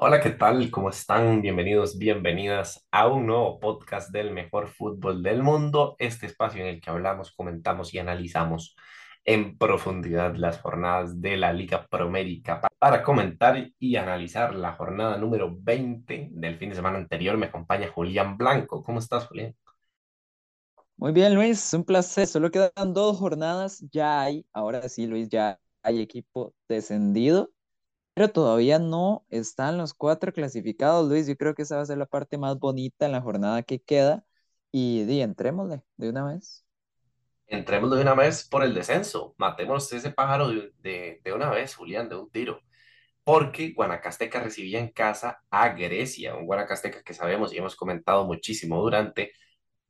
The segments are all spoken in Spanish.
Hola, ¿qué tal? ¿Cómo están? Bienvenidos, bienvenidas a un nuevo podcast del mejor fútbol del mundo, este espacio en el que hablamos, comentamos y analizamos en profundidad las jornadas de la Liga Promérica. Para comentar y analizar la jornada número 20 del fin de semana anterior, me acompaña Julián Blanco. ¿Cómo estás, Julián? Muy bien, Luis, un placer. Solo quedan dos jornadas, ya hay, ahora sí, Luis, ya hay equipo descendido, pero todavía no están los cuatro clasificados, Luis. Yo creo que esa va a ser la parte más bonita en la jornada que queda. Y di, entrémosle de una vez. Entremos de una vez por el descenso. Matemos ese pájaro de, de, de una vez, Julián, de un tiro. porque Guanacasteca recibía en casa a Grecia, un Guanacasteca que sabemos y hemos comentado muchísimo durante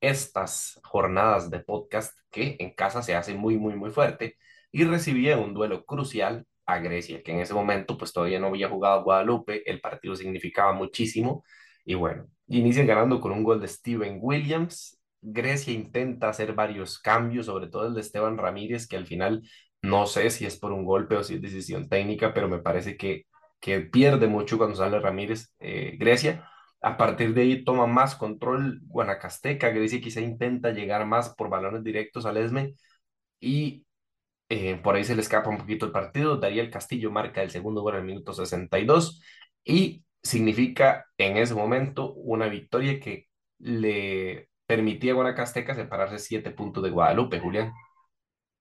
estas jornadas de podcast que en casa se hace muy, muy, muy fuerte y recibía un duelo crucial a Grecia, que en ese momento pues todavía no había jugado Guadalupe, el partido significaba muchísimo. Y bueno, inician ganando con un gol de Steven Williams. Grecia intenta hacer varios cambios, sobre todo el de Esteban Ramírez, que al final no sé si es por un golpe o si es decisión técnica, pero me parece que, que pierde mucho cuando sale Ramírez eh, Grecia. A partir de ahí toma más control Guanacasteca, Grecia quizá intenta llegar más por balones directos al Esme y eh, por ahí se le escapa un poquito el partido. Dariel Castillo marca el segundo gol en el minuto 62 y significa en ese momento una victoria que le permitía a Guanacasteca separarse siete puntos de Guadalupe, Julián.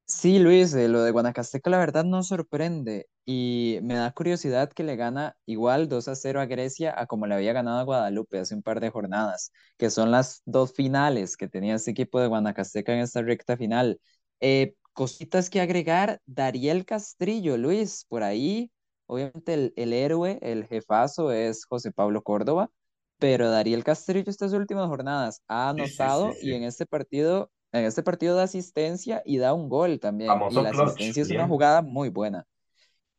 Sí, Luis, eh, lo de Guanacasteca la verdad no sorprende y me da curiosidad que le gana igual 2 a 0 a Grecia a como le había ganado a Guadalupe hace un par de jornadas, que son las dos finales que tenía este equipo de Guanacasteca en esta recta final. Eh, cositas que agregar, Dariel Castrillo, Luis, por ahí, obviamente el, el héroe, el jefazo es José Pablo Córdoba, pero Dariel Castrillo estas últimas jornadas ha Sí, sí, sí, anotado y en este partido en este partido da asistencia y da un gol también. Y la clutch, asistencia es una jugada muy buena.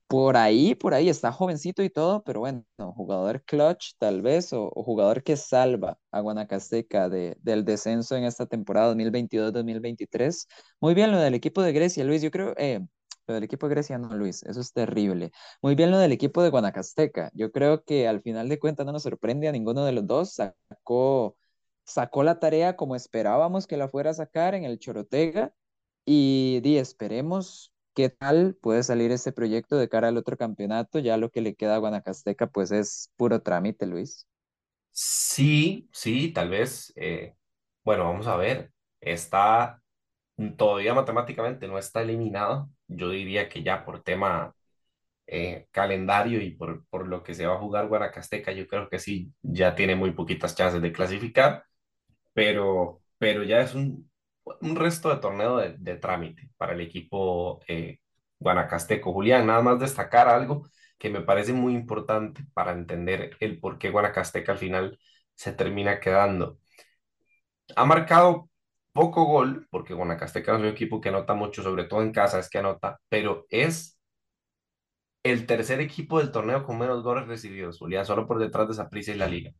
Por ahí, por ahí está jovencito y todo, pero bueno, jugador clutch tal vez, o, jugador que salva a Guanacasteca de, del descenso en esta temporada 2022-2023. Muy bien lo del equipo de Grecia, Luis. Yo creo, eh, lo del equipo de Grecia, no, Luis, eso es terrible. Muy bien lo del equipo de Guanacasteca. Yo creo que al final de cuentas no nos sorprende a ninguno de los dos. Sacó, sacó la tarea como esperábamos que la fuera a sacar en el Chorotega y di, esperemos qué tal puede salir este proyecto de cara al otro campeonato. Ya lo que le queda a Guanacasteca, pues es puro trámite, Luis. Sí, sí, tal vez. eh, bueno, vamos a ver. Está todavía matemáticamente no está eliminado. Yo diría que ya por tema eh, calendario y por, por lo que se va a jugar Guanacasteca, yo creo que sí, ya tiene muy poquitas chances de clasificar, pero, pero ya es un, un resto de torneo de, trámite para el equipo eh, guanacasteco. Julián, nada más destacar algo que me parece muy importante para entender el por qué Guanacasteca al final se termina quedando. Ha marcado poco gol, porque Guanacasteca es un equipo que anota mucho, sobre todo en casa es que anota, pero es el tercer equipo del torneo con menos goles recibidos, Julián, solo por detrás de Saprissa y la Liga.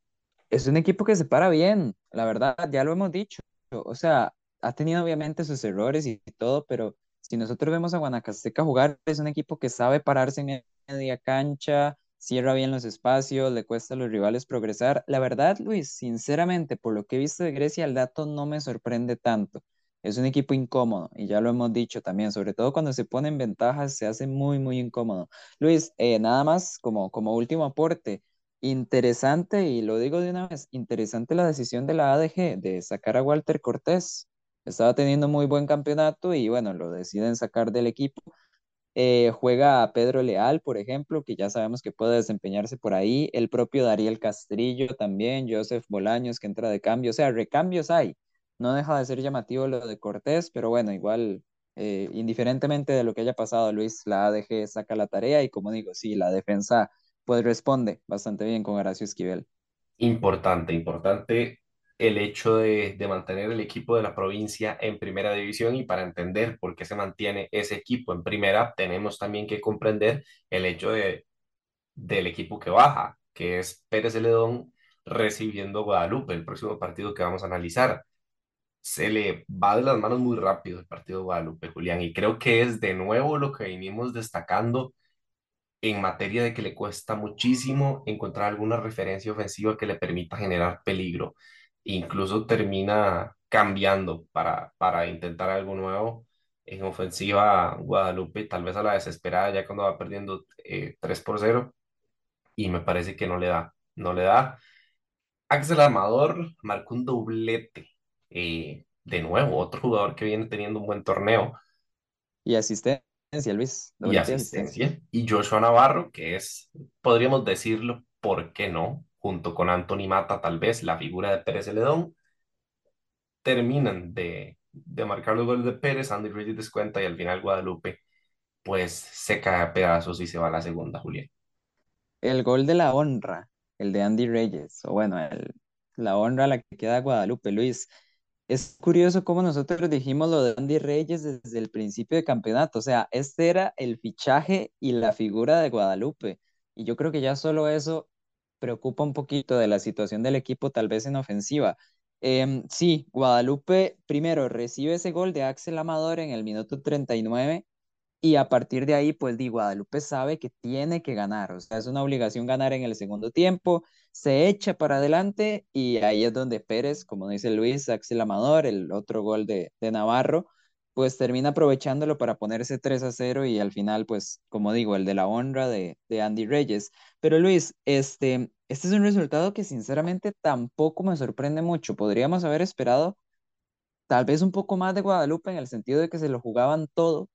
Es un equipo que se para bien, la verdad, ya lo hemos dicho. O sea, ha tenido obviamente sus errores y todo, pero si nosotros vemos a Guanacasteca jugar, es un equipo que sabe pararse en media cancha, cierra bien los espacios, le cuesta a los rivales progresar. La verdad, Luis, sinceramente, por lo que he visto de Grecia, el dato no me sorprende tanto. Es un equipo incómodo y ya lo hemos dicho también, sobre todo cuando se pone en ventajas, se hace muy, muy incómodo. Luis, eh, nada más como, como último aporte. Interesante, y lo digo de una vez, interesante la decisión de la ADG de sacar a Walter Cortés. Estaba teniendo muy buen campeonato y bueno, lo deciden sacar del equipo. Eh, juega a Pedro Leal, por ejemplo, que ya sabemos que puede desempeñarse por ahí. El propio Dariel Castrillo también, Joseph Bolaños que entra de cambio. O sea, recambios hay. No deja de ser llamativo lo de Cortés, pero bueno, igual, eh, indiferentemente de lo que haya pasado, Luis, la ADG saca la tarea y como digo, sí, la defensa pues responde bastante bien con Horacio Esquivel. Importante, importante el hecho de, de mantener el equipo de la provincia en primera división y para entender por qué se mantiene ese equipo en primera, tenemos también que comprender el hecho de, del equipo que baja, que es Pérez Celedón recibiendo Guadalupe, el próximo partido que vamos a analizar. Se le va de las manos muy rápido el partido de Guadalupe, Julián, y creo que es de nuevo lo que venimos destacando en materia de que le cuesta muchísimo encontrar alguna referencia ofensiva que le permita generar peligro. Incluso termina cambiando para, para intentar algo nuevo. En ofensiva, Guadalupe tal vez a la desesperada ya cuando va perdiendo eh, 3 por cero y me parece que no le da, no le da. Axel Amador marcó un doblete. eh, de nuevo, otro jugador que viene teniendo un buen torneo Y asistencia, Luis, y doblete y asistencia. asistencia. Y Joshua Navarro, que es, podríamos decirlo, ¿por qué no? Junto con Anthony Mata, tal vez la figura de Pérez Celedón, terminan de, de marcar los goles de Pérez, Andy Reyes descuenta y al final Guadalupe pues se cae a pedazos y se va a la segunda, Julián. El gol de la honra, el de Andy Reyes, o bueno, el, la honra a la que queda Guadalupe, Luis. Es curioso cómo nosotros dijimos lo de Andy Reyes desde el principio de campeonato. O sea, este era el fichaje y la figura de Guadalupe. Y yo creo que ya solo eso preocupa un poquito de la situación del equipo, tal vez en ofensiva. Em, sí, Guadalupe primero recibe ese gol de Axel Amador en el minuto 39 y a partir de ahí, pues Di Guadalupe sabe que tiene que ganar, o sea, es una obligación ganar en el segundo tiempo, se echa para adelante y ahí es donde Pérez, como dice Luis, Axel Amador, el otro gol de, de Navarro, pues termina aprovechándolo para ponerse 3 a 0 y al final, pues, como digo, el de la honra de, de Andy Reyes. Pero Luis, este, este es un resultado que sinceramente tampoco me sorprende mucho. Podríamos haber esperado tal vez un poco más de Guadalupe en el sentido de que se lo jugaban todo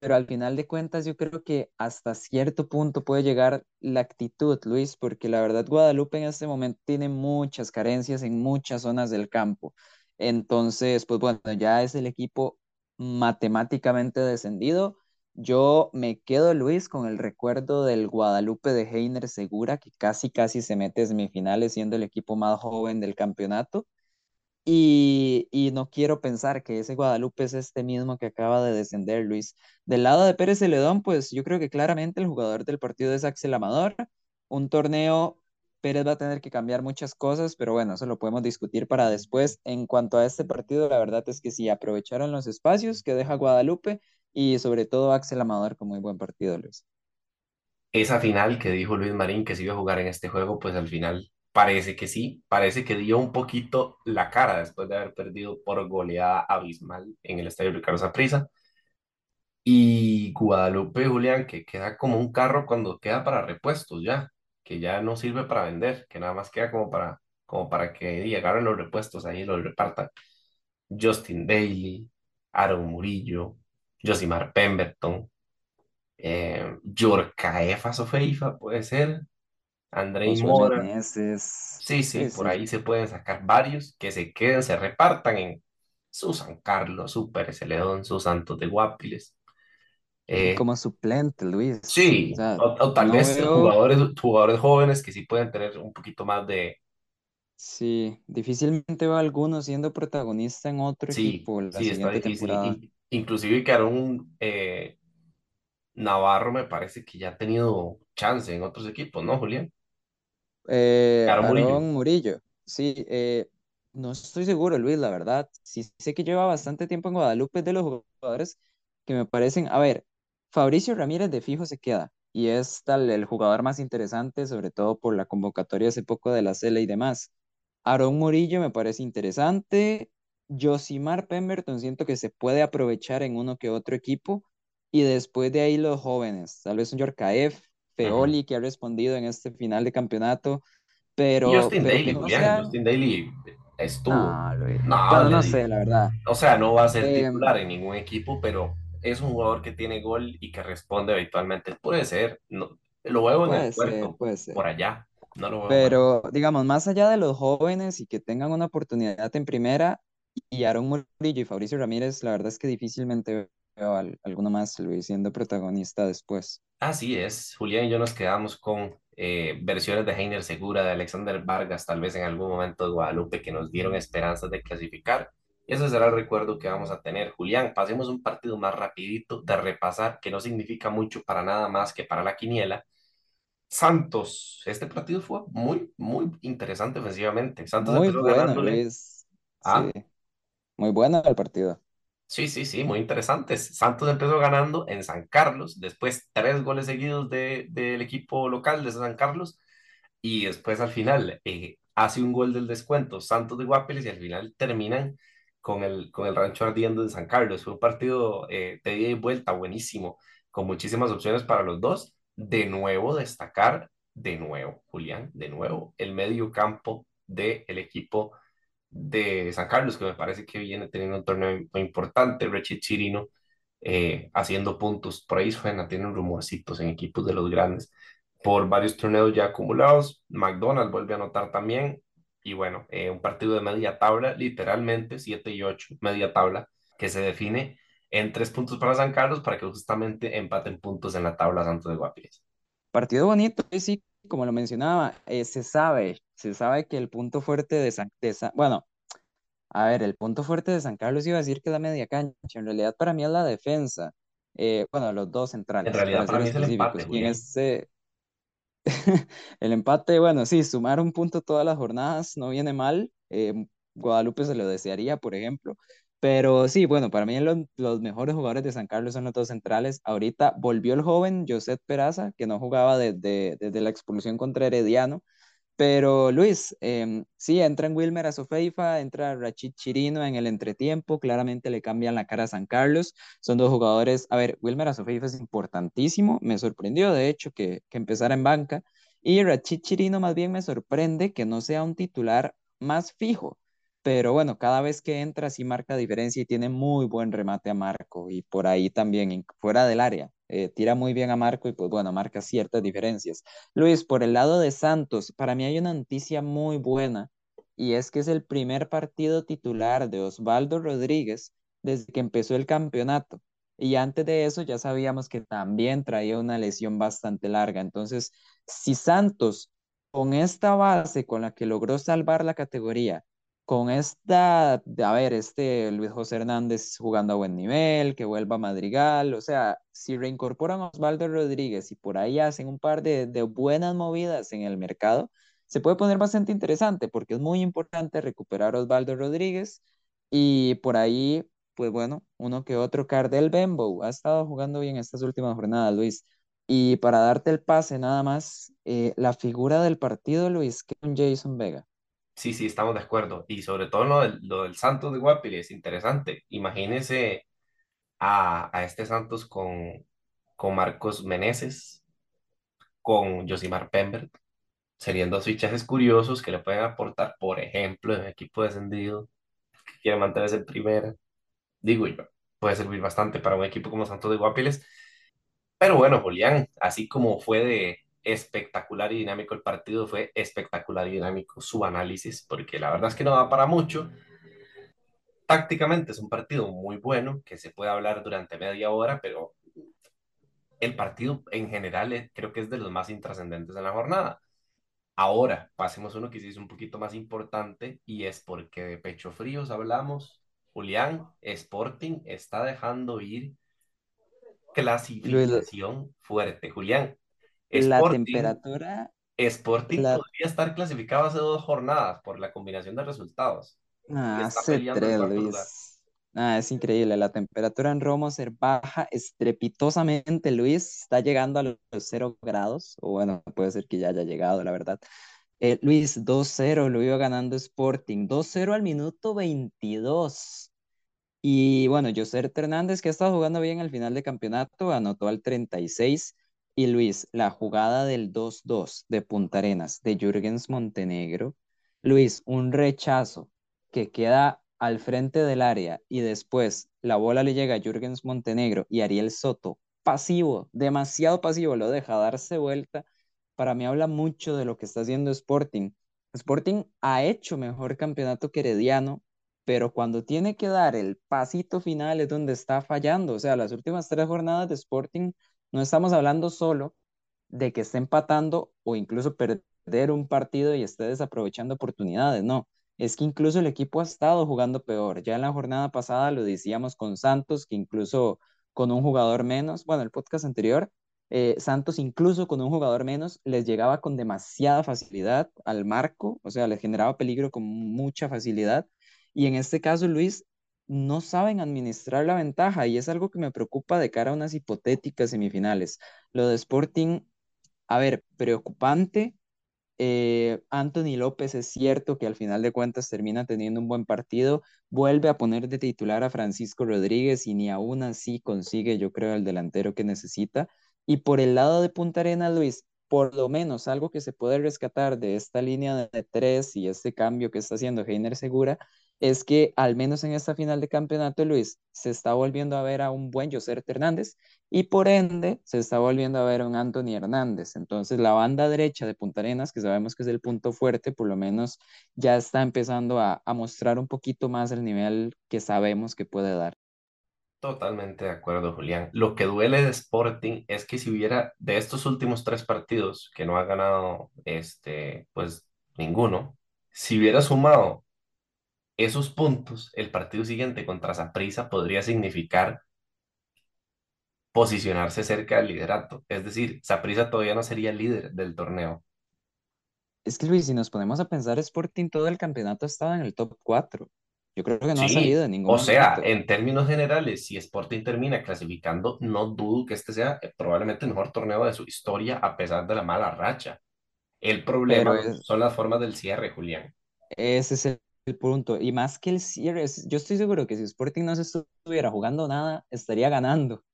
pero al final de cuentas yo creo que hasta cierto punto puede llegar la actitud, Luis, porque la verdad Guadalupe en este momento tiene muchas carencias en muchas zonas del campo. Entonces, pues bueno, ya es el equipo matemáticamente descendido. Yo me quedo, Luis, con el recuerdo del Guadalupe de Heiner Segura, que casi, casi se mete semifinales siendo el equipo más joven del campeonato. Y, y no quiero pensar que ese Guadalupe es este mismo que acaba de descender, Luis. Del lado de Pérez Celedón, pues yo creo que claramente el jugador del partido es Axel Amador. Un torneo, Pérez va a tener que cambiar muchas cosas, pero bueno, eso lo podemos discutir para después. En cuanto a este partido, la verdad es que sí, aprovecharon los espacios que deja Guadalupe y sobre todo Axel Amador con muy buen partido, Luis. Esa final que dijo Luis Marín que se iba a jugar en este juego, pues al final parece que sí, parece que dio un poquito la cara después de haber perdido por goleada abismal en el estadio Ricardo Saprissa. Y Guadalupe, Julián, que queda como un carro cuando queda para repuestos ya, que ya no sirve para vender, que nada más queda como para, como para que llegaran los repuestos ahí y los repartan. Justin Daly, Aaron Murillo, Josimar Pemberton, eh, Yorkaefa Sofeifa puede ser, Andrei Mora. Sí, sí, sí, por sí. ahí se pueden sacar varios que se queden, se repartan en su San Carlos, su Pérez Celedón, su Santos de Guapiles. Eh, como suplente, Luis. O sí, sea, o, o tal no vez veo jugadores, jugadores jóvenes que sí pueden tener un poquito más de, Sí, difícilmente veo a alguno siendo protagonista en otro sí, equipo la sí, está siguiente difícil. temporada. In- inclusive que Aaron eh, Navarro me parece que ya ha tenido chance en otros equipos, ¿no, Julián? Eh, Aaron Murillo. Murillo, sí, eh, no estoy seguro, Luis, la verdad. Sí sé que lleva bastante tiempo en Guadalupe, es de los jugadores que me parecen, a ver, Fabricio Ramírez de fijo se queda y es tal el jugador más interesante, sobre todo por la convocatoria hace poco de la Cele y demás. Aarón Murillo me parece interesante. Josimar Pemberton siento que se puede aprovechar en uno que otro equipo. Y después de ahí los jóvenes, tal vez un Yorkaev. Feoli que ha respondido en este final de campeonato, pero, Justin pero Daly, no sean, Justin Daly estuvo. no, Luis. No, le no di- sé, la verdad. O sea, no va a ser Em, titular en ningún equipo, pero es un jugador que tiene gol y que responde habitualmente. Puede ser, no, lo veo en el puerto, ser. por allá, no lo mal. Pero, digamos, más allá de los jóvenes y que tengan una oportunidad en primera, y Aaron Murillo y Fabricio Ramírez, la verdad es que difícilmente veo a alguno más, Luis, siendo protagonista después. Así es, Julián y yo nos quedamos con eh, versiones de Heiner Segura, de Alexander Vargas, tal vez en algún momento de Guadalupe, que nos dieron esperanzas de clasificar. Ese será el recuerdo que vamos a tener. Julián, pasemos un partido más rapidito de repasar, que no significa mucho para nada más que para la quiniela Santos, este partido fue muy, muy interesante ofensivamente. Santos Muy empezó bueno, ganándole Luis. Sí, a, muy bueno el partido. Sí, sí, sí, muy interesantes. Santos empezó ganando en San Carlos, después tres goles seguidos de, del equipo local de San Carlos y después al final eh, hace un gol del descuento Santos de Guapiles y al final terminan con el, con el rancho ardiendo de San Carlos. Fue un partido eh, de ida y vuelta buenísimo, con muchísimas opciones para los dos. De nuevo, destacar, de nuevo, Julián, de nuevo, el medio campo del equipo de San Carlos, que me parece que viene teniendo un torneo importante, Richie Chirino eh, haciendo puntos, por ahí suena, tienen rumorcitos en equipos de los grandes, por varios torneos ya acumulados, McDonald's vuelve a anotar también, y bueno, eh, un partido de media tabla, literalmente 7 y 8, media tabla, que se define en tres puntos para San Carlos para que justamente empaten puntos en la tabla Santos de Guapiles. Partido bonito, sí, como lo mencionaba, eh, se sabe, se sabe que el punto fuerte de San, de San, bueno, a ver, el punto fuerte de San Carlos iba a decir que es la media cancha, en realidad para mí es la defensa, eh, bueno, los dos En centrales, realidad para mí es el empate, y en. el empate, bueno, sí, sumar un punto todas las jornadas no viene mal. eh, Guadalupe se lo desearía, por ejemplo. Pero sí, bueno, para mí los, los mejores jugadores de San Carlos son los dos centrales. Ahorita volvió el joven José Peraza, que no jugaba desde, desde la expulsión contra Herediano. Pero Luis, em, sí, entran Wilmer a Sofeifa, entra Rachid Chirino en el entretiempo, claramente le cambian la cara a San Carlos. Son dos jugadores, a ver, Wilmer a Sofeifa es importantísimo, me sorprendió de hecho que, que empezara en banca. Y Rachid Chirino más bien me sorprende que no sea un titular más fijo. Pero bueno, cada vez que entra sí marca diferencia y tiene muy buen remate a Marco y por ahí también, fuera del área, eh, tira muy bien a Marco y pues bueno, marca ciertas diferencias. Luis, por el lado de Santos, para mí hay una noticia muy buena y es que es el primer partido titular de Osvaldo Rodríguez desde que empezó el campeonato. Y antes de eso ya sabíamos que también traía una lesión bastante larga. Entonces, si Santos, con esta base con la que logró salvar la categoría, con esta, a ver, este Luis José Hernández jugando a buen nivel, que vuelva a Madrigal, o sea, si reincorporan a Osvaldo Rodríguez y por ahí hacen un par de, buenas movidas en el mercado, se puede poner bastante interesante porque es muy importante recuperar a Osvaldo Rodríguez y por ahí, pues bueno, uno que otro Cardel Bembo ha estado jugando bien estas últimas jornadas, Luis. Y para darte el pase nada más, eh, la figura del partido, Luis, que es un Jason Vega. Sí, sí, estamos de acuerdo. Y sobre todo lo del, lo Santos de Guapiles, es interesante. Imagínese a, a este Santos con, con Marcos Meneses, con Josimar Pembert. Serían dos fichajes curiosos que le pueden aportar, por ejemplo, en un equipo descendido que quiere mantenerse en primera. Digo yo, puede servir bastante para un equipo como Santos de Guapiles. Pero bueno, Julián, así como fue de espectacular y dinámico el partido, fue espectacular y dinámico su análisis, porque la verdad es que no da para mucho. Tácticamente es un partido muy bueno, que se puede hablar durante media hora, pero el partido en general es- creo que es de los más intrascendentes de la jornada. Ahora, pasemos a uno que sí es un poquito más importante y es porque de pecho fríos hablamos. Julián, Sporting está dejando ir clasificación fuerte. Julián, la Sporting, temperatura, Sporting la podría estar clasificado hace dos jornadas por la combinación de resultados está hace tres. Luis. Ah, es increíble. La temperatura en Roma se baja estrepitosamente, Luis. Está llegando a los cero grados. O bueno, puede ser que ya haya llegado, la verdad. Eh, Luis, dos cero lo iba ganando Sporting. dos cero al minuto 22. Y bueno, Joser Hernández, que ha estado jugando bien al final de campeonato, anotó al 36. Y Luis, la jugada del 2-2 de Punta Arenas de Jürgens Montenegro. Luis, un rechazo que queda al frente del área y después la bola le llega a Jürgens Montenegro y Ariel Soto, pasivo, demasiado pasivo, lo deja darse vuelta. Para mí habla mucho de lo que está haciendo Sporting. Sporting ha hecho mejor campeonato que Herediano, pero cuando tiene que dar el pasito final es donde está fallando. O sea, las últimas tres jornadas de Sporting no estamos hablando solo de que esté empatando o incluso perder un partido y esté desaprovechando oportunidades, no. Es que incluso el equipo ha estado jugando peor. Ya en la jornada pasada lo decíamos con Santos, que incluso con un jugador menos, bueno, el podcast anterior, eh, Santos incluso con un jugador menos les llegaba con demasiada facilidad al marco, o sea, les generaba peligro con mucha facilidad. Y en este caso, Luis, no saben administrar la ventaja y es algo que me preocupa de cara a unas hipotéticas semifinales. Lo de Sporting, a ver, preocupante eh, Anthony López es cierto que al final de cuentas termina teniendo un buen partido, vuelve a poner de titular a Francisco Rodríguez y ni aún así consigue, yo creo, el delantero que necesita. Y por el lado de Punta Arenas, Luis, por lo menos algo que se puede rescatar de esta línea de tres y este cambio que está haciendo Heiner Segura es que al menos en esta final de campeonato, Luis, se está volviendo a ver a un buen José Hernández y por ende se está volviendo a ver a un Anthony Hernández. Entonces la banda derecha de Punta Arenas, que sabemos que es el punto fuerte, por lo menos ya está empezando a, a mostrar un poquito más el nivel que sabemos que puede dar. Totalmente de acuerdo, Julián. Lo que duele de Sporting es que si hubiera de estos últimos tres partidos que no ha ganado, este, pues ninguno, si hubiera sumado esos puntos, el partido siguiente contra Saprissa podría significar posicionarse cerca del liderato. Es decir, Saprissa todavía no sería líder del torneo. Es que Luis, si nos ponemos a pensar, Sporting todo el campeonato estaba en el top 4. Yo creo que no ha salido en ningún o sea, momento. en términos generales, si Sporting termina clasificando, no dudo que este sea eh, probablemente el mejor torneo de su historia a pesar de la mala racha. El problema es, son las formas del cierre, Julián. ese es el, el punto. Y más que el cierre, yo estoy seguro que si Sporting no se estuviera jugando nada, estaría ganando.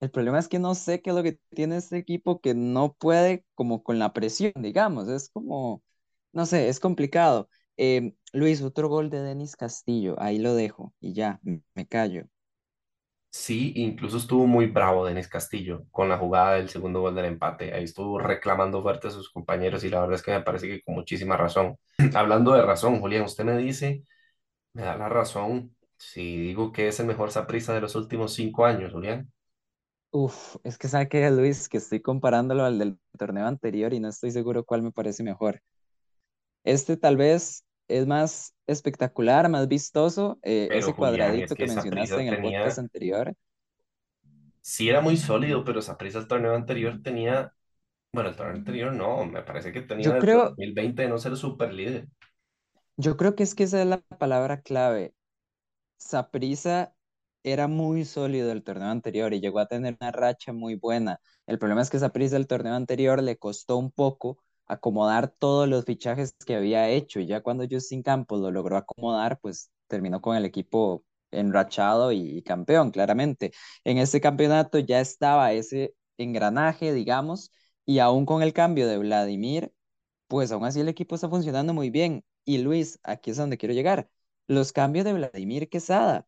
El problema es que no sé qué es lo que tiene este equipo que no puede como con la presión, digamos. Es como, no sé, es complicado. Eh, Luis, otro gol de Denis Castillo, ahí lo dejo y ya, me callo. Sí, incluso estuvo muy bravo Denis Castillo con la jugada del segundo gol del empate. Ahí estuvo reclamando fuerte a sus compañeros y la verdad es que me parece que con muchísima razón. Hablando de razón, Julián, usted me dice, me da la razón si digo que es el mejor saprissa de los últimos cinco años, Julián. Uf, es que sabe que Luis, que estoy comparándolo al del torneo anterior y no estoy seguro cuál me parece mejor. Este tal vez es más espectacular, más vistoso, eh, ese Julián, es cuadradito que que mencionaste en el podcast anterior. sí era muy sólido, pero Saprissa el torneo anterior tenía, bueno, el torneo anterior no, me parece que tenía Yo creo, 2020 de no ser super líder. yo creo que es que esa es la palabra clave. Saprissa era muy sólido el torneo anterior y llegó a tener una racha muy buena. El problema es que Saprissa el torneo anterior le costó un poco acomodar todos los fichajes que había hecho. Ya cuando Justin Campos lo logró acomodar, pues terminó con el equipo enrachado y, campeón, claramente. En este campeonato ya estaba ese engranaje, digamos, y aún con el cambio de Vladimir, pues aún así el equipo está funcionando muy bien. Y Luis, aquí es donde quiero llegar. Los cambios de Vladimir Quesada.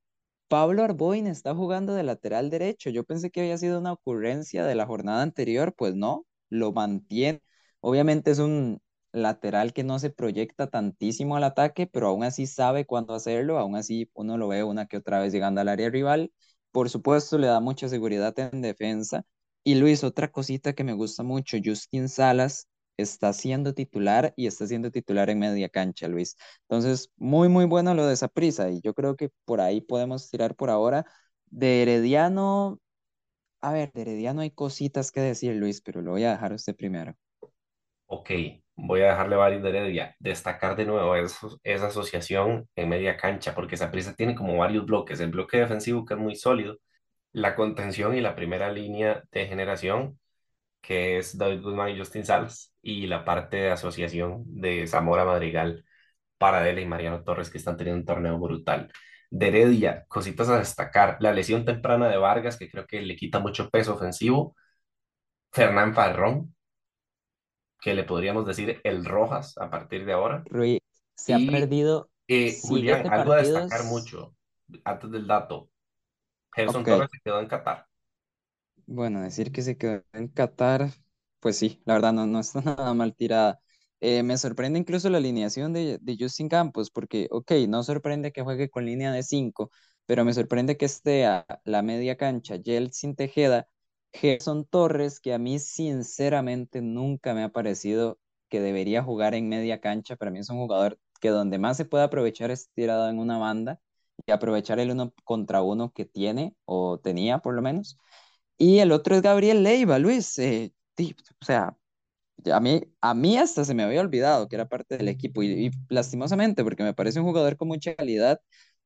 Pablo Arboin está jugando de lateral derecho. Yo pensé que había sido una ocurrencia de la jornada anterior, pues no, lo mantiene. Obviamente es un lateral que no se proyecta tantísimo al ataque, pero aún así sabe cuándo hacerlo. Aún así uno lo ve una que otra vez llegando al área rival. Por supuesto, le da mucha seguridad en defensa. Y Luis, otra cosita que me gusta mucho, Justin Salas está siendo titular y está siendo titular en media cancha, Luis. Entonces, muy, muy bueno lo de esa prisa y yo creo que por ahí podemos tirar por ahora. De Herediano, a ver, de Herediano hay cositas que decir, Luis, pero lo voy a dejar a usted primero. Ok, voy a dejarle varios de Heredia. Destacar de nuevo esa asociación en media cancha, porque Saprissa tiene como varios bloques. El bloque defensivo, que es muy sólido, la contención y la primera línea de generación, que es David Guzmán y Justin Salas, y la parte de asociación de Zamora Madrigal, Paradela y Mariano Torres, que están teniendo un torneo brutal. De Heredia, cositas a destacar. La lesión temprana de Vargas, que creo que le quita mucho peso ofensivo. Fernán Farrón que le podríamos decir el Rojas a partir de ahora. Ruiz se ha perdido eh, Julián, algo a destacar mucho antes del dato. Gerson Ok, Torres se quedó en Qatar. Bueno, decir que se quedó en Qatar, pues sí, la verdad no, no está nada mal tirada. Eh, me sorprende incluso la alineación de, de Justin Campos, porque, ok, no sorprende que juegue con línea de 5, pero me sorprende que esté a la media cancha Yeltsin Tejeda, Gerson Torres, que a mí sinceramente nunca me ha parecido que debería jugar en media cancha. Para mí es un jugador que donde más se puede aprovechar es tirado en una banda y aprovechar el uno contra uno que tiene o tenía por lo menos. Y el otro es Gabriel Leiva, Luis. eh, o sea, a mí, a mí hasta se me había olvidado que era parte del equipo y, y lastimosamente, porque me parece un jugador con mucha calidad,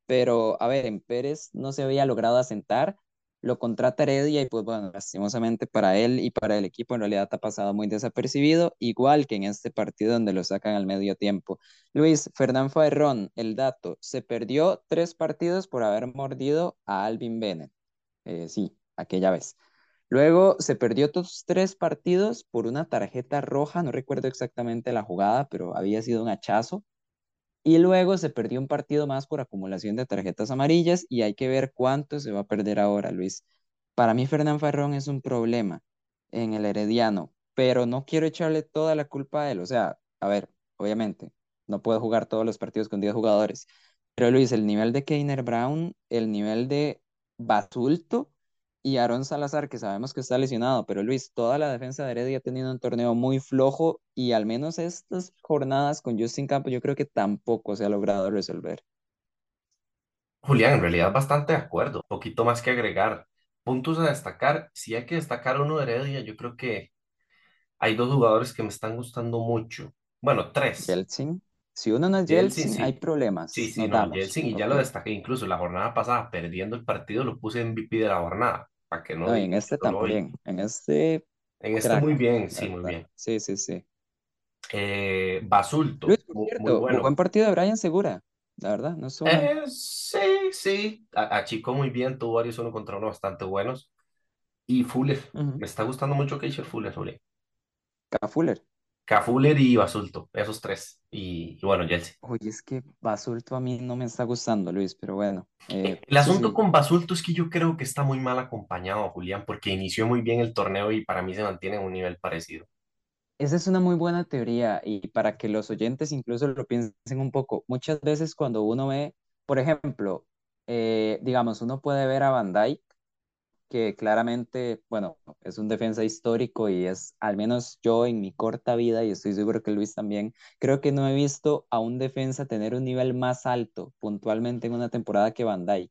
pero a ver, en Pérez no se había logrado asentar, lo contrata Heredia y pues bueno, lastimosamente para él y para el equipo en realidad ha pasado muy desapercibido, igual que en este partido donde lo sacan al medio tiempo. Luis, Fernán Faerrón, el dato, se perdió tres partidos por haber mordido a Alvin Bennett. Eh, sí, aquella vez. Luego se perdió otros tres partidos por una tarjeta roja, no recuerdo exactamente la jugada, pero había sido un hachazo. Y luego se perdió un partido más por acumulación de tarjetas amarillas y hay que ver cuánto se va a perder ahora, Luis. Para mí, Fernán Farrón es un problema en el Herediano, pero no quiero echarle toda la culpa a él. O sea, a ver, obviamente, no puedo jugar todos los partidos con 10 jugadores. Pero Luis, el nivel de Keiner Brown, el nivel de Basulto y Aaron Salazar, que sabemos que está lesionado, pero Luis, toda la defensa de Heredia ha tenido un torneo muy flojo y al menos estas jornadas con Justin Campos yo creo que tampoco se ha logrado resolver. Julián, en realidad bastante de acuerdo, poquito más que agregar. Puntos a destacar, si hay que destacar uno de Heredia, yo creo que hay dos jugadores que me están gustando mucho. Bueno, tres. Yeltsin. Si uno no es Yeltsin, Yeltsin, hay sí. Sí, problemas. sí, Nos no. Yeltsin, y ya lo destaqué incluso la jornada pasada, perdiendo el partido, lo puse en MVP de la jornada, para que no en este también. En este En este muy bien, sí, muy bien. Sí, sí, sí. Eh, Basulto, Luis, por mu- muy, cierto, buen bueno. partido de Brian Segura. La verdad, no estuvo. Eh, sí, sí, achicó muy bien, tuvo varios uno contra uno bastante buenos. Y Fuller, me está gustando mucho Keisha Fuller, Julián. Fuller. K. Fuller y Basulto, esos tres. Y, y bueno, Chelsea. Oye, es que Basulto a mí no me está gustando, Luis, pero bueno. eh, El sí, asunto sí. con Basulto es que yo creo que está muy mal acompañado, Julián, porque inició muy bien el torneo y para mí se mantiene en un nivel parecido. Esa es una muy buena teoría y para que los oyentes incluso lo piensen un poco, muchas veces cuando uno ve, por ejemplo, eh, digamos, uno puede ver a Van Dijk, que claramente, bueno, es un defensa histórico y es, al menos yo en mi corta vida, y estoy seguro que Luis también, creo que no he visto a un defensa tener un nivel más alto puntualmente en una temporada que Van Dijk.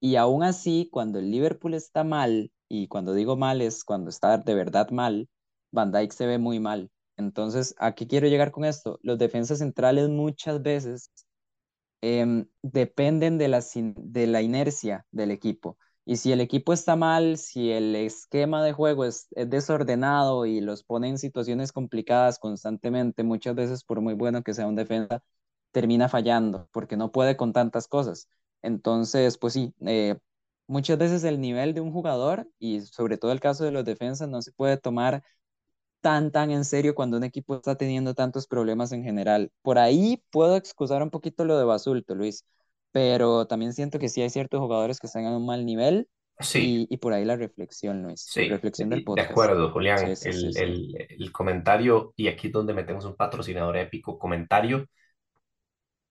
Y aún así, cuando el Liverpool está mal, y cuando digo mal es cuando está de verdad mal, Van Dijk se ve muy mal. Entonces, ¿a qué quiero llegar con esto? Los defensas centrales muchas veces em, dependen de la, de la inercia del equipo. Y si el equipo está mal, si el esquema de juego es, es desordenado y los pone en situaciones complicadas constantemente, muchas veces por muy bueno que sea un defensa, termina fallando porque no puede con tantas cosas. Entonces, pues sí, eh, muchas veces el nivel de un jugador y sobre todo el caso de los defensas no se puede tomar tan, tan en serio cuando un equipo está teniendo tantos problemas en general. Por ahí puedo excusar un poquito lo de Basulto, Luis, pero también siento que sí hay ciertos jugadores que están en un mal nivel Sí, y, y por ahí la reflexión, Luis, sí, reflexión del de podcast. acuerdo, Julián. Sí, sí, El, el, el comentario, y aquí es donde metemos un patrocinador épico, comentario,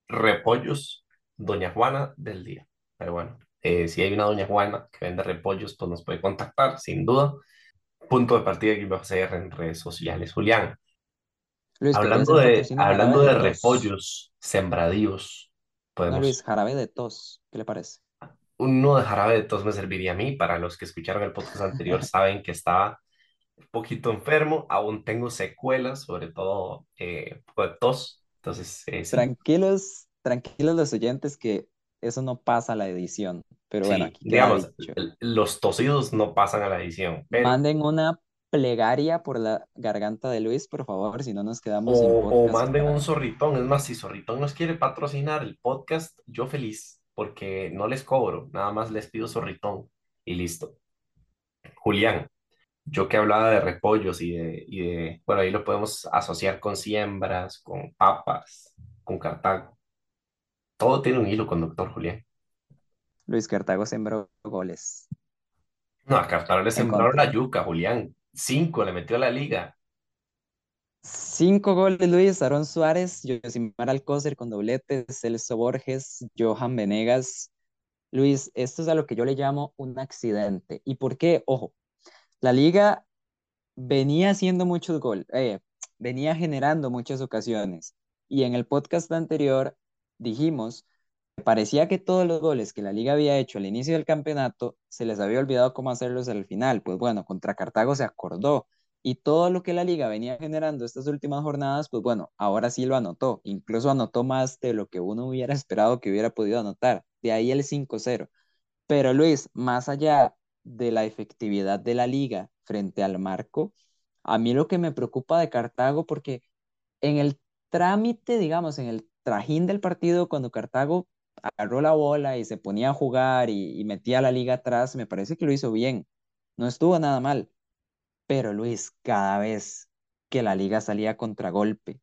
repollos, Doña Juana del día. Pero bueno, eh, si hay una Doña Juana que vende repollos, pues nos puede contactar, sin duda. Punto de partida que vamos a hacer en redes sociales. Julián, Luis, hablando de, hablando de de repollos, sembradíos, Luis, jarabe de tos. ¿Qué le parece? Uno de jarabe de tos me serviría a mí. Para los que escucharon el podcast anterior, saben que estaba un poquito enfermo. Aún tengo secuelas, sobre todo eh, un poco de tos. Entonces, eh, sí, Tranquilos, tranquilos los oyentes que eso no pasa a la edición, pero bueno, sí. aquí queda Digamos, los tosidos no pasan a la edición, pero Manden una plegaria por la garganta de Luis, por favor, si no nos quedamos sin o, o podcast manden un zorritón. Es más, si Zorritón nos quiere patrocinar el podcast, yo feliz, porque no les cobro, nada más les pido Zorritón y listo. Julián. Yo que hablaba de repollos y de, y de, bueno, ahí lo podemos asociar con siembras, con papas, con Cartago. Todo tiene un hilo conductor, Julián. Luis Cartago sembró goles No, a Cartago le sembraron la yuca, Julián. Cinco le metió a la liga. Cinco goles, Luis, Aaron Suárez, Yosimar Alcócer con dobletes, Celso Borges, Johan Venegas. Luis, esto es a lo que yo le llamo un accidente. ¿Y por qué? Ojo, la liga venía haciendo muchos goles, eh, venía generando muchas ocasiones. Y en el podcast anterior dijimos parecía que todos los goles que la liga había hecho al inicio del campeonato se les había olvidado cómo hacerlos al final. Pues bueno, contra Cartago se acordó. Y todo lo que la liga venía generando estas últimas jornadas, pues bueno, ahora sí lo anotó. Incluso anotó más de lo que uno hubiera esperado que hubiera podido anotar. De ahí el 5-0. Pero Luis, más allá de la efectividad de la liga frente al marco, a mí lo que me preocupa de Cartago, porque en el trámite, digamos, en el trajín del partido, cuando Cartago agarró la bola y se ponía a jugar y, y metía la liga atrás, me parece que lo hizo bien. No estuvo nada mal. Pero Luis, cada vez que la liga salía contragolpe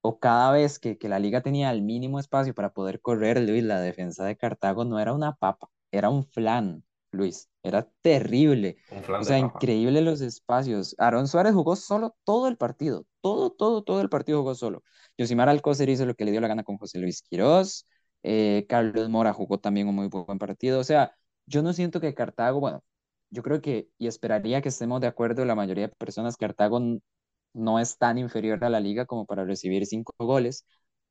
o cada vez que, que la liga tenía el mínimo espacio para poder correr, Luis, la defensa de Cartago no era una papa, era un flan, Luis, era terrible. O sea, increíble los espacios. Aaron Suárez jugó solo todo el partido, todo, todo, todo el partido jugó solo. Yosimar Alcócer hizo lo que le dio la gana con José Luis Quirós. Eh, Carlos Mora jugó también un muy buen partido. O sea, yo no siento que Cartago, bueno, yo creo que y esperaría que estemos de acuerdo la mayoría de personas, Cartago no es tan inferior a la liga como para recibir cinco goles,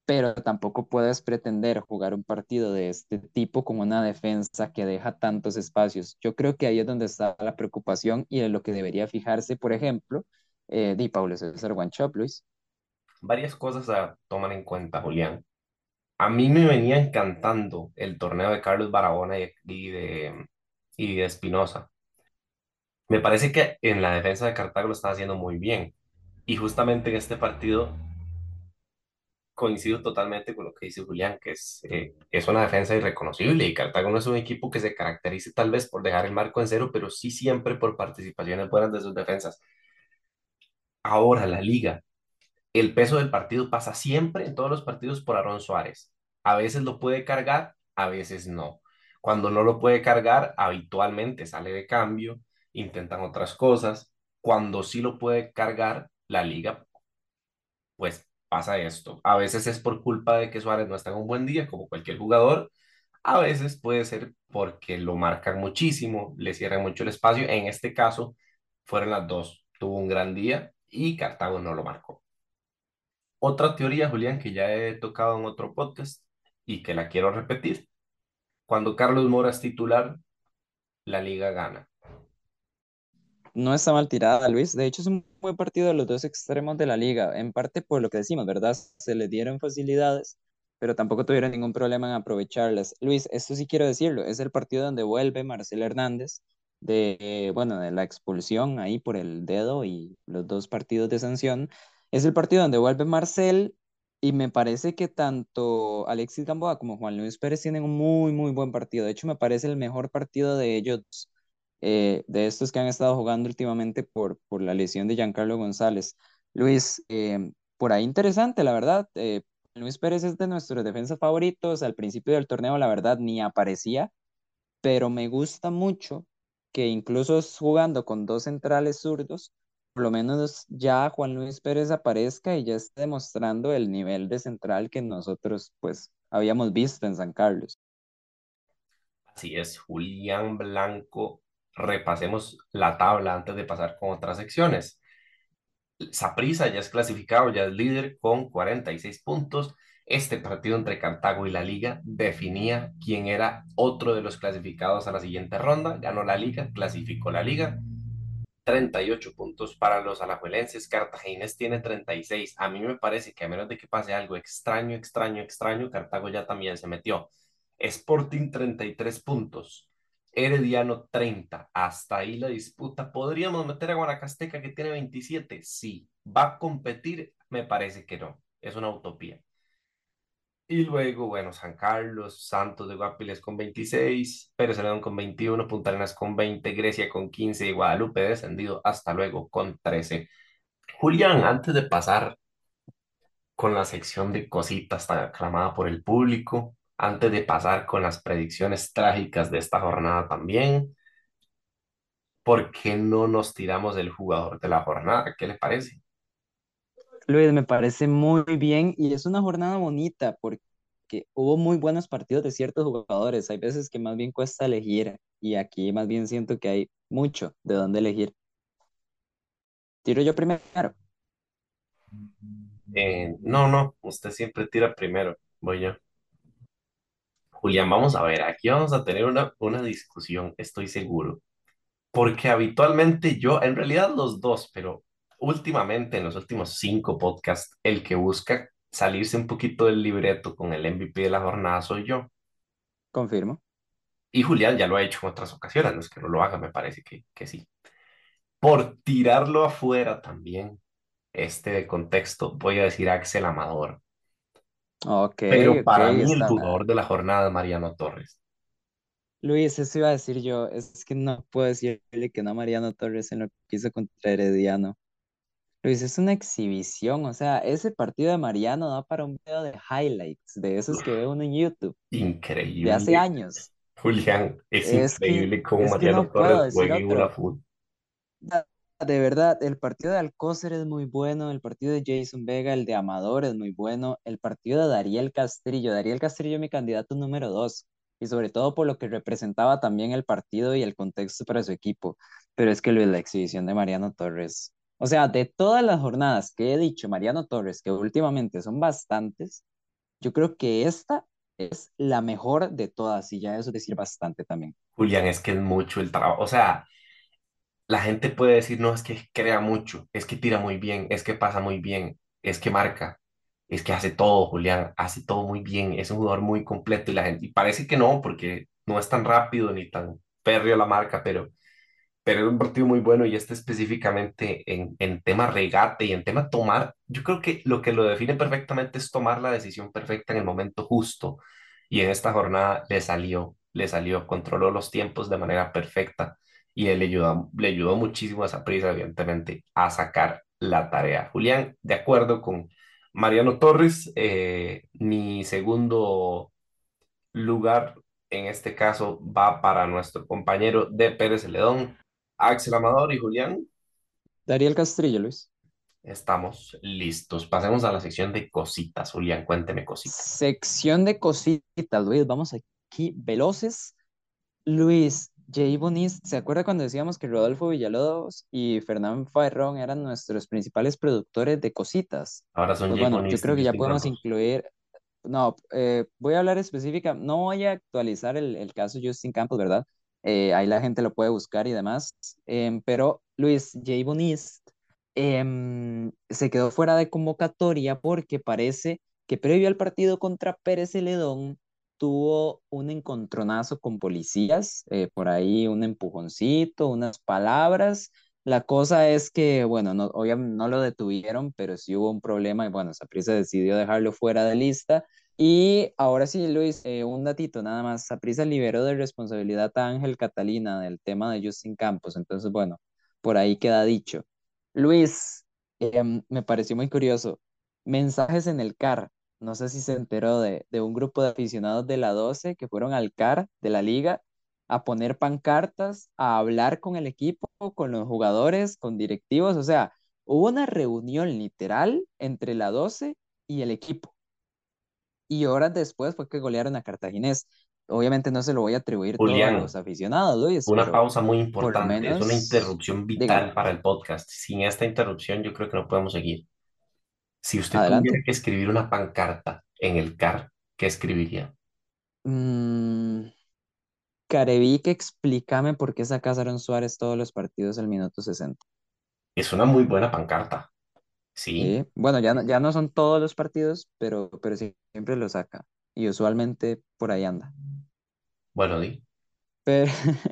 pero tampoco puedes pretender jugar un partido de este tipo con una defensa que deja tantos espacios. Yo creo que ahí es donde está la preocupación y en lo que debería fijarse, por ejemplo, eh, Di Paulo César Wanchop, Luis. Varias cosas a tomar en cuenta, Julián. A mí me venía encantando el torneo de Carlos Barahona y y de, y de Espinosa. Me parece que en la defensa de Cartago lo están haciendo muy bien. Y justamente en este partido coincido totalmente con lo que dice Julián, que es, eh, es una defensa irreconocible y Cartago no es un equipo que se caracterice tal vez por dejar el marco en cero, pero sí siempre por participaciones buenas de sus defensas. Ahora la liga, el peso del partido pasa siempre en todos los partidos por Aaron Suárez. A veces lo puede cargar, a veces no. Cuando no lo puede cargar, habitualmente sale de cambio, intentan otras cosas. Cuando sí lo puede cargar, la liga pues pasa esto. A veces es por culpa de que Suárez no está en un buen día, como cualquier jugador. A veces puede ser porque lo marcan muchísimo, le cierran mucho el espacio. En este caso, fueron las dos. Tuvo un gran día y Cartago no lo marcó. Otra teoría, Julián, que ya he tocado en otro podcast y que la quiero repetir. Cuando Carlos Mora es titular, la liga gana. No está mal tirada, Luis. De hecho, es un buen partido de los dos extremos de la liga, en parte por lo que decimos, ¿verdad? Se les dieron facilidades, pero tampoco tuvieron ningún problema en aprovecharlas. Luis, esto sí quiero decirlo, es el partido donde vuelve Marcel Hernández de, eh, bueno, de la expulsión ahí por el dedo y los dos partidos de sanción. Es el partido donde vuelve Marcel y me parece que tanto Alexis Gamboa como Juan Luis Pérez tienen un muy, muy buen partido. De hecho, me parece el mejor partido de ellos eh, de estos que han estado jugando últimamente por, por la lesión de Giancarlo González. Luis, eh, por ahí interesante, la verdad. eh, Luis Pérez es de nuestros defensas favoritos. Al principio del torneo, la verdad, ni aparecía, pero me gusta mucho que incluso jugando con dos centrales zurdos, por lo menos ya Juan Luis Pérez aparezca y ya esté demostrando el nivel de central que nosotros pues habíamos visto en San Carlos. Así es, Julián Blanco. Repasemos la tabla antes de pasar con otras secciones. Saprissa ya es clasificado, ya es líder con 46 puntos. Este partido entre Cartago y la Liga definía quién era otro de los clasificados a la siguiente ronda. Ganó la Liga, clasificó la Liga. 38 puntos para los alajuelenses. Cartaginés tiene 36. A mí me parece que a menos de que pase algo extraño, extraño, extraño, Cartago ya también se metió. Sporting 33 puntos. Herediano 30. Hasta ahí la disputa. ¿Podríamos meter a Guanacasteca que tiene 27? Sí. ¿Va a competir? Me parece que no. Es una utopía. Y luego, bueno, San Carlos, Santos de Guapiles con 26, Pérez Celedón con 21, Punta Arenas con 20, Grecia con 15 y Guadalupe descendido hasta luego con 13. Julián, antes de pasar con la sección de cositas tan aclamada por el público, antes de pasar con las predicciones trágicas de esta jornada también, ¿por qué no nos tiramos del jugador de la jornada? ¿Qué le parece? Luis, me parece muy bien y es una jornada bonita porque hubo muy buenos partidos de ciertos jugadores. Hay veces que más bien cuesta elegir y aquí más bien siento que hay mucho de dónde elegir. Tiro yo primero. Eh, no, no, usted siempre tira primero, voy yo. Julián, vamos a ver, aquí vamos a tener una, una discusión, estoy seguro. Porque habitualmente yo, en realidad los dos, pero últimamente en los últimos cinco podcasts, el que busca salirse un poquito del libreto con el MVP de la jornada soy yo. Confirmo. Y Julián ya lo ha hecho en otras ocasiones, no es que no lo haga, me parece que, que sí. Por tirarlo afuera también, este de contexto, voy a decir Axel Amador. Ok, Pero para mí el jugador de la jornada es Mariano Torres. Luis, eso iba a decir yo. Es que no puedo decirle que no a Mariano Torres en lo que hizo contra Herediano. Luis, es una exhibición. O sea, ese partido de Mariano da para un video de highlights, de esos que ve uno en YouTube, de hace increíble. años. Julián, es Es que, increíble cómo es Mariano no Torres juega en una fútbol. De verdad, el partido de Alcócer es muy bueno, el partido de Jason Vega, el de Amador es muy bueno, el partido de Dariel Castrillo, Dariel Castrillo mi candidato número dos, y sobre todo por lo que representaba también el partido y el contexto para su equipo, pero es que lo de la exhibición de Mariano Torres, o sea, de todas las jornadas que he dicho Mariano Torres, que últimamente son bastantes, yo creo que esta es la mejor de todas, y ya eso es decir bastante también. Julián, es que es mucho el trabajo. O sea, la gente puede decir, no, es que crea mucho, es que tira muy bien, es que pasa muy bien, es que marca, es que hace todo, Julián, hace todo muy bien, es un jugador muy completo y la gente, y parece que no, porque no es tan rápido ni tan férreo la marca, pero pero es un partido muy bueno y este específicamente en, en tema regate y en tema tomar, yo creo que lo que lo define perfectamente es tomar la decisión perfecta en el momento justo y en esta jornada le salió, le salió, controló los tiempos de manera perfecta y él le ayudó, le ayudó muchísimo a esa prisa, evidentemente, a sacar la tarea. Julián, de acuerdo con Mariano Torres, eh, mi segundo lugar en este caso va para nuestro compañero de Pérez Celedón, Axel Amador y Julián. Dariel Castrillo, Luis. Estamos listos. Pasemos a la sección de cositas. Julián, cuénteme cositas. Sección de cositas, Luis. Vamos aquí, veloces. Luis, Jay Bonis, ¿se acuerda cuando decíamos que Rodolfo Villalobos y Fernán Farrón eran nuestros principales productores de cositas? Ahora son Pues Jay bueno, yo Bonis creo que ya podemos incluir, no, eh, voy a hablar específica, no voy a actualizar el, el caso Justin Campos, ¿verdad? Eh, ahí la gente lo puede buscar y demás, Em, pero Luis, Jay Bonis em, se quedó fuera de convocatoria porque parece que previo al partido contra Pérez Celedón tuvo un encontronazo con policías, eh, por ahí un empujoncito, unas palabras. La cosa es que, bueno, no, obviamente no lo detuvieron, pero sí hubo un problema y bueno, Saprissa decidió dejarlo fuera de lista. Y ahora sí, Luis, eh, un datito nada más. Saprissa liberó de responsabilidad a Ángel Catalina del tema de Justin Campos. Entonces, bueno, por ahí queda dicho. Luis, em, me pareció muy curioso. Mensajes en el CAR. No sé si se enteró de, de un grupo de aficionados de la 12 que fueron al CAR de la liga a poner pancartas, a hablar con el equipo, con los jugadores, con directivos. O sea, hubo una reunión literal entre la 12 y el equipo. Y horas después fue que golearon a Cartaginés. Obviamente no se lo voy a atribuir todo a los Julián, aficionados, Luis, una pausa muy importante. Es una interrupción vital para el podcast. Sin esta interrupción, yo creo que no podemos seguir. Si usted tuviera que escribir una pancarta en el CAR, ¿qué escribiría? Mm, Carevic, explícame por qué sacas a Aaron Suárez todos los partidos al minuto 60. Es una muy buena pancarta. Sí, Sí, bueno, ya no, ya no son todos los partidos, pero, pero siempre lo saca. Y usualmente por ahí anda. bueno, di. Pero,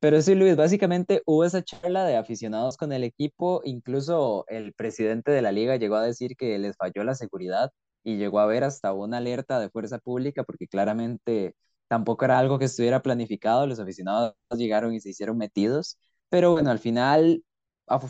pero sí, Luis, básicamente hubo esa charla de aficionados con el equipo. Incluso el presidente de la liga llegó a decir que les falló la seguridad y llegó a ver hasta una alerta de fuerza pública porque claramente tampoco era algo que estuviera planificado. Los aficionados llegaron y se hicieron metidos. Pero bueno, al final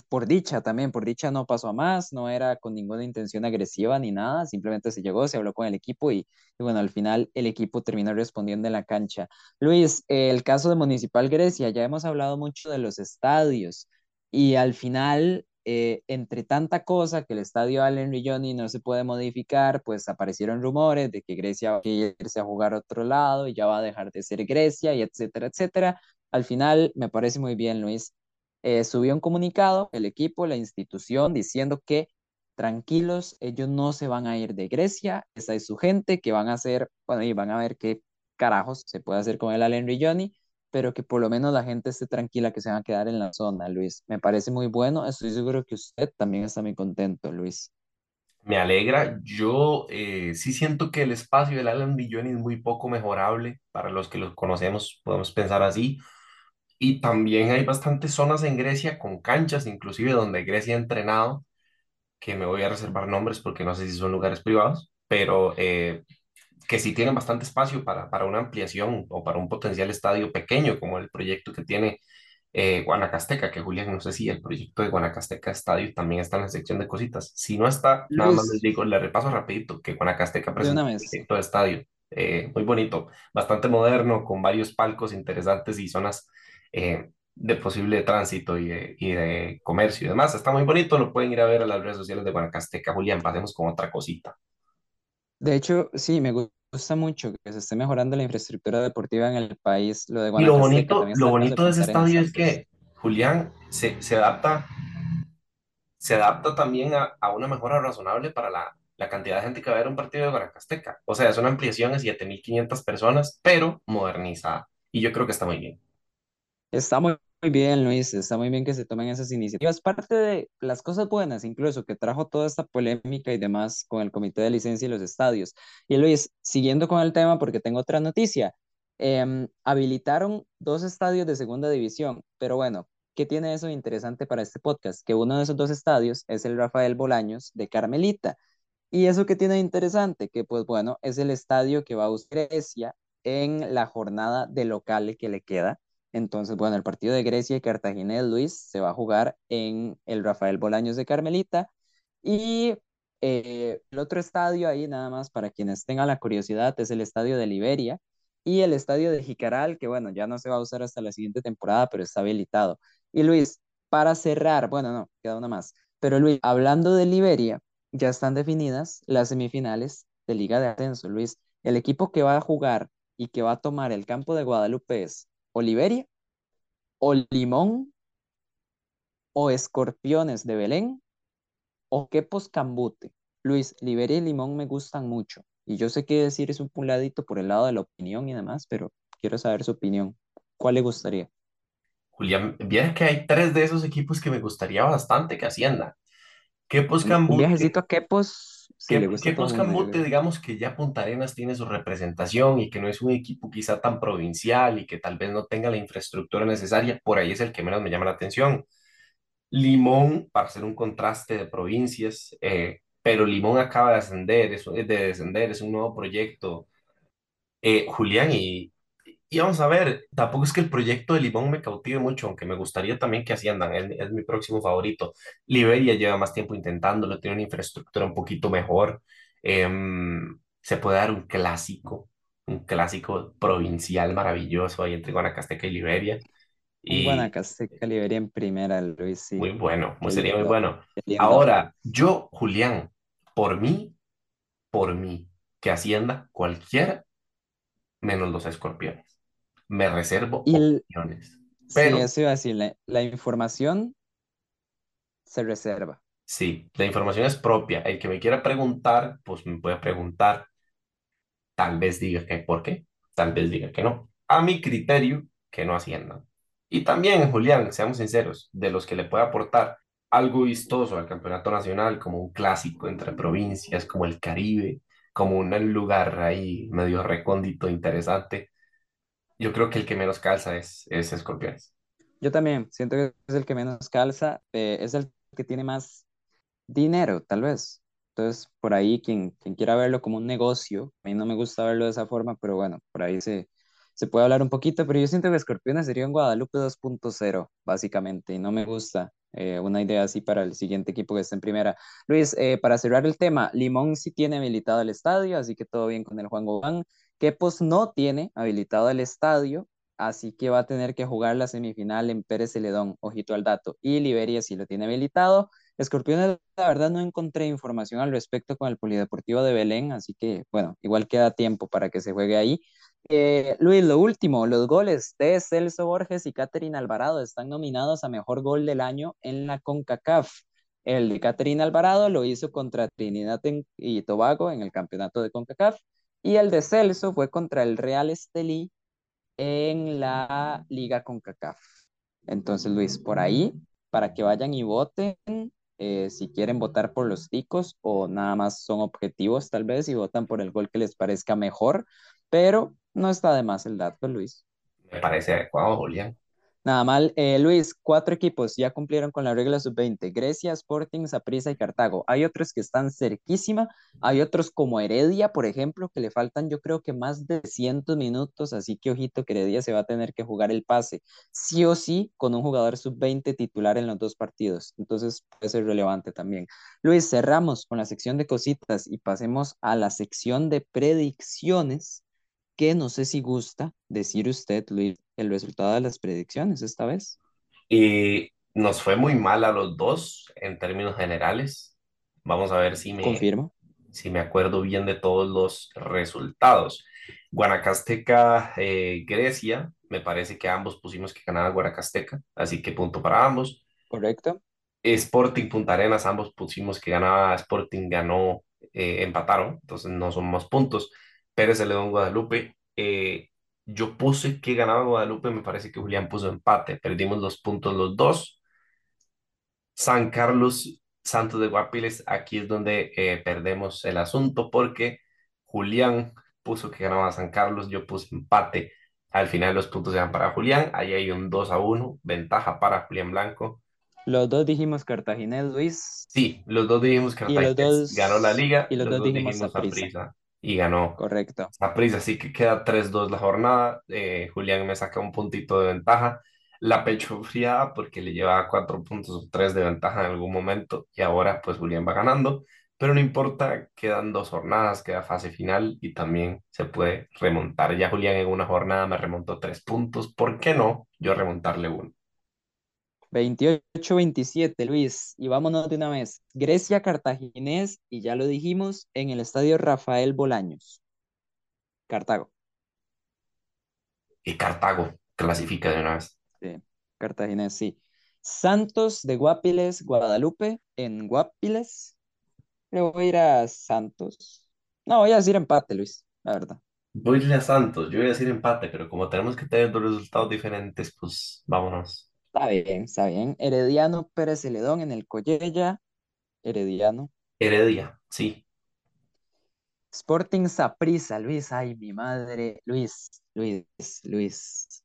por dicha también, por dicha no pasó a más, no era con ninguna intención agresiva ni nada, simplemente se llegó, se habló con el equipo y, y bueno, al final el equipo terminó respondiendo en la cancha. Luis, el caso de Municipal Grecia, ya hemos hablado mucho de los estadios y al final, eh, entre tanta cosa que el estadio Allen Rigioni no se puede modificar, pues aparecieron rumores de que Grecia va a irse a jugar a otro lado y ya va a dejar de ser Grecia y etcétera, etcétera. Al final, me parece muy bien, Luis eh, subió un comunicado, el equipo, la institución, diciendo que tranquilos, ellos no se van a ir de Grecia, esa es su gente, que van a hacer, bueno, y van a ver qué carajos se puede hacer con el Allen Rigioni, pero que por lo menos la gente esté tranquila que se van a quedar en la zona, Luis. Me parece muy bueno, estoy seguro que usted también está muy contento, Luis. Me alegra. Yo eh, sí siento que el espacio del Alan Millón es muy poco mejorable. Para los que los conocemos, podemos pensar así. Y también hay bastantes zonas en Grecia con canchas, inclusive donde Grecia ha entrenado, que me voy a reservar nombres porque no sé si son lugares privados, pero eh, que sí tienen bastante espacio para, para una ampliación o para un potencial estadio pequeño, como el proyecto que tiene eh, Guanacasteca, que Julián, no sé si el proyecto de Guanacasteca Estadio también está en la sección de cositas. Si no está, nada más les digo, le repaso rapidito que Guanacasteca presentó un proyecto de estadio eh, muy bonito, bastante moderno, con varios palcos interesantes y zonas eh, de posible tránsito y de, y de comercio y demás. Está muy bonito, lo pueden ir a ver a las redes sociales de Guanacasteca. Julián, pasemos con otra cosita. De hecho, sí, me gu- gusta mucho que se esté mejorando la infraestructura deportiva en el país. Lo de Y lo Guanacasteca bonito, lo bonito de ese estadio es que Julián se, se adapta se adapta también a, a una mejora razonable para la, la cantidad de gente que va a ver un partido de Guanacasteca. O sea, es una ampliación de 7.500 personas, pero modernizada. Y yo creo que está muy bien. Está muy, bien, Luis, está muy bien que se tomen esas iniciativas. Parte de las cosas buenas, incluso que trajo toda esta polémica y demás con el comité de licencia y los estadios. Y Luis, siguiendo con el tema, porque tengo otra noticia. Em, habilitaron dos estadios de segunda división, pero bueno, ¿qué tiene eso de interesante para este podcast? Que uno de esos dos estadios es el Rafael Bolaños de Carmelita. ¿Y eso qué tiene de interesante? Que pues bueno, es el estadio que va a usar Grecia en la jornada de local que le queda. Entonces, bueno, el partido de Grecia y Cartagena de Luis se va a jugar en el Rafael Bolaños de Carmelita. Y eh, el otro estadio ahí, nada más para quienes tengan la curiosidad, es el estadio de Liberia y el estadio de Jicaral, que bueno, ya no se va a usar hasta la siguiente temporada, pero está habilitado. Y Luis, para cerrar, bueno, no, queda una más. Pero Luis, hablando de Liberia, ya están definidas las semifinales de Liga de Ascenso, Luis. El equipo que va a jugar y que va a tomar el campo de Guadalupe es o Liberia, o Limón, o Escorpiones de Belén, o Quepos Cambute. Luis, Liberia y Limón me gustan mucho. Y yo sé qué decir es un puladito por el lado de la opinión y demás, pero quiero saber su opinión. ¿Cuál le gustaría? Julián, vieras que hay tres de esos equipos que me gustaría bastante que asciendan. Que Un, un viajecito Cambute, a Quepos, que, que creo. digamos que ya Punta Arenas tiene su representación y que no es un equipo quizá tan provincial y que tal vez no tenga la infraestructura necesaria, por ahí es el que menos me llama la atención. Limón, para hacer un contraste de provincias, eh, pero Limón acaba de ascender, es, es de descender, es un nuevo proyecto. Eh, Julián, y, y vamos a ver, tampoco es que el proyecto de Limón me cautive mucho, aunque me gustaría también que asciendan, es, es mi próximo favorito. Liberia lleva más tiempo intentándolo, tiene una infraestructura un poquito mejor. Em, se puede dar un clásico, un clásico provincial maravilloso ahí entre Guanacasteca y Liberia. Y Guanacasteca Liberia en primera, Luis, muy sí. bueno, muy, Qué sería muy bueno. Ahora, yo, Julián, por mí, por mí, que ascienda cualquiera menos los escorpiones. Me reservo Y el- opiniones. sí, Pero eso iba a decir, la, la información se reserva. sí, la información es propia. El que me quiera preguntar, pues me puede preguntar. Tal vez diga que por qué, tal vez diga que no. A mi criterio, que no asciendan. Y también, Julián, seamos sinceros, de los que le puede aportar algo vistoso al campeonato nacional, como un clásico entre provincias, como el Caribe, como un lugar ahí medio recóndito, interesante. Yo creo que el que menos calza es, es Escorpiones. Yo también siento que es el que menos calza, eh, es el que tiene más dinero, tal vez. Entonces, por ahí, quien, quien quiera verlo como un negocio, a mí no me gusta verlo de esa forma, pero bueno, por ahí se, se puede hablar un poquito, pero yo siento que Escorpiones sería un Guadalupe 2.0, básicamente, y no me gusta eh, una idea así para el siguiente equipo que esté en primera. Luis, eh, para cerrar el tema, Limón sí tiene habilitado el estadio, así que todo bien con el Juan Gobán. Quepos no tiene habilitado el estadio, así que va a tener que jugar la semifinal en Pérez Celedón, ojito al dato, y Liberia sí lo tiene habilitado. Escorpiones, la verdad no encontré información al respecto con el Polideportivo de Belén, así que bueno, igual queda tiempo para que se juegue ahí. Eh, Luis, lo último, los goles de Celso Borges y Catherine Alvarado están nominados a Mejor Gol del Año en la CONCACAF. El de Catherine Alvarado lo hizo contra Trinidad y Tobago en el campeonato de CONCACAF y el de Celso fue contra el Real Estelí en la Liga CONCACAF. Entonces, Luis, por ahí, para que vayan y voten, eh, si quieren votar por los ticos o nada más son objetivos tal vez y votan por el gol que les parezca mejor, pero no está de más el dato, Luis. Me parece adecuado, Julián. Nada mal. Eh, Luis, cuatro equipos ya cumplieron con la regla sub-20. Grecia, Sporting, Saprissa y Cartago. Hay otros que están cerquísima. Hay otros como Heredia, por ejemplo, que le faltan yo creo que más de 100 minutos. Así que ojito que Heredia se va a tener que jugar el pase. Sí o sí con un jugador sub-20 titular en los dos partidos. Entonces puede ser relevante también. Luis, cerramos con la sección de cositas y pasemos a la sección de predicciones que no sé si gusta decir usted, Luis, el resultado de las predicciones esta vez. Y nos fue muy mal a los dos en términos generales. Vamos a ver si me, Confirmo. si me acuerdo bien de todos los resultados. Guanacasteca, eh, Grecia, me parece que ambos pusimos que ganaba Guanacasteca, así que punto para ambos. Correcto. Sporting Punta Arenas, ambos pusimos que ganaba Sporting, ganó, eh, empataron, entonces no son más puntos. Pérez Celedón Guadalupe, eh, yo puse que ganaba Guadalupe, me parece que Julián puso empate, perdimos los puntos los dos. San Carlos Santos de Guapiles, aquí es donde eh, perdemos el asunto porque Julián puso que ganaba San Carlos, yo puse empate. Al final los puntos eran para Julián, ahí hay un 2 a 1, ventaja para Julián Blanco. Los dos dijimos Cartaginés, Luis. Sí, los dos dijimos que dos, ganó la liga, y los, dos, dijimos, dijimos y ganó Correcto. prisa así que queda 3-2 la jornada. Eh, Julián me saca un puntito de ventaja. La pecho fría porque le llevaba 4 puntos o 3 de ventaja en algún momento y ahora pues Julián va ganando. Pero no importa, quedan dos jornadas, queda fase final y también se puede remontar. Ya Julián en una jornada me remontó 3 puntos. ¿Por qué no yo remontarle uno? 28-27, Luis. Y vámonos de una vez. Grecia, Cartaginés, y ya lo dijimos, en el estadio Rafael Bolaños. Cartago. Y Cartago clasifica de una vez. Sí, Cartaginés, sí. Santos de Guapiles, Guadalupe, en Guapiles. Le voy a ir a Santos. No, voy a decir empate, Luis, la verdad. Voy a ir a Santos, yo voy a decir empate, pero como tenemos que tener dos resultados diferentes, pues vámonos. Está bien, está bien. Herediano Pérez Celedón en el Collella. Herediano. Heredia, sí. Sporting Saprissa, Luis. Ay, mi madre. Luis, Luis, Luis.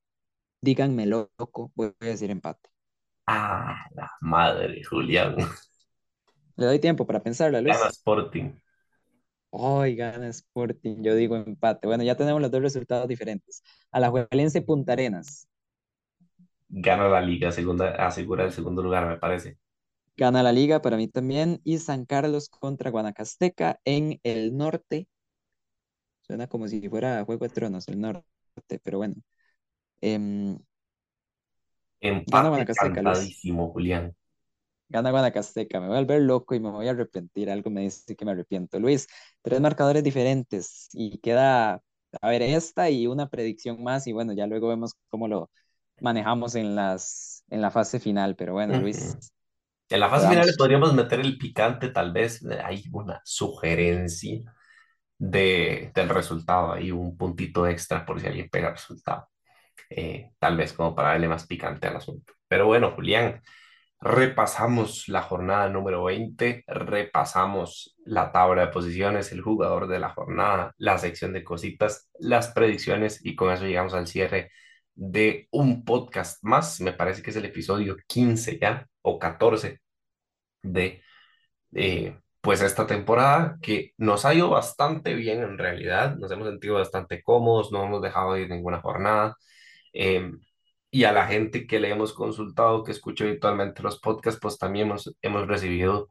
Díganme loco. Voy a decir empate. Ah, la madre, Julián. Le doy tiempo para pensarlo, Luis. Gana Sporting. Ay, gana Sporting. Yo digo empate. Bueno, ya tenemos los dos resultados diferentes. A la Juelense Punta Arenas gana la liga, segunda, asegura el segundo lugar, me parece. Gana la liga para mí también. Y San Carlos contra Guanacasteca en el norte. Suena como si fuera Juego de Tronos, el norte, pero bueno. Eh, gana Guanacasteca, Julián. Gana Guanacasteca, me voy a volver loco y me voy a arrepentir. Algo me dice que me arrepiento. Luis, tres marcadores diferentes y queda, a ver, esta y una predicción más y bueno, ya luego vemos cómo lo, manejamos en, las, en la fase final, pero bueno, Luis. En la fase final podríamos meter el picante, tal vez hay una sugerencia de, del resultado, hay un puntito extra por si alguien pega el resultado. Eh, tal vez como para darle más picante al asunto. Pero bueno, Julián, repasamos la jornada número 20, repasamos la tabla de posiciones, el jugador de la jornada, la sección de cositas, las predicciones y con eso llegamos al cierre de un podcast más, me parece que es el episodio 15 ya, o 14 de, pues esta temporada, que nos ha ido bastante bien en realidad, nos hemos sentido bastante cómodos, no hemos dejado ir ninguna jornada, em, y a la gente que le hemos consultado, que escucha habitualmente los podcasts, pues también hemos, hemos recibido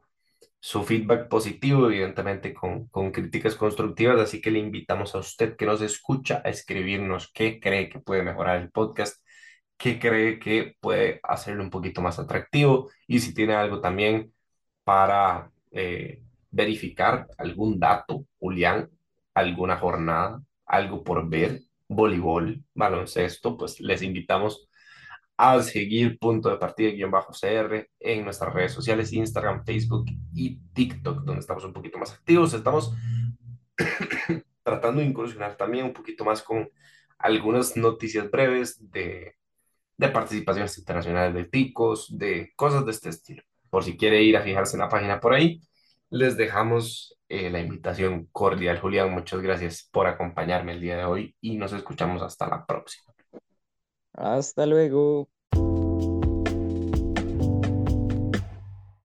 su feedback positivo, evidentemente con, con críticas constructivas, así que le invitamos a usted que nos escucha a escribirnos qué cree que puede mejorar el podcast, qué cree que puede hacerlo un poquito más atractivo y si tiene algo también para eh, verificar algún dato, Julián, alguna jornada, algo por ver, voleibol, baloncesto, pues les invitamos a seguir punto de partida guion bajo CR en nuestras redes sociales, Instagram, Facebook y TikTok, donde estamos un poquito más activos. Estamos tratando de incursionar también un poquito más con algunas noticias breves de, de participaciones internacionales de ticos, de cosas de este estilo. Por si quiere ir a fijarse en la página por ahí, les dejamos eh, la invitación cordial. Julián, muchas gracias por acompañarme el día de hoy y nos escuchamos hasta la próxima. Hasta luego.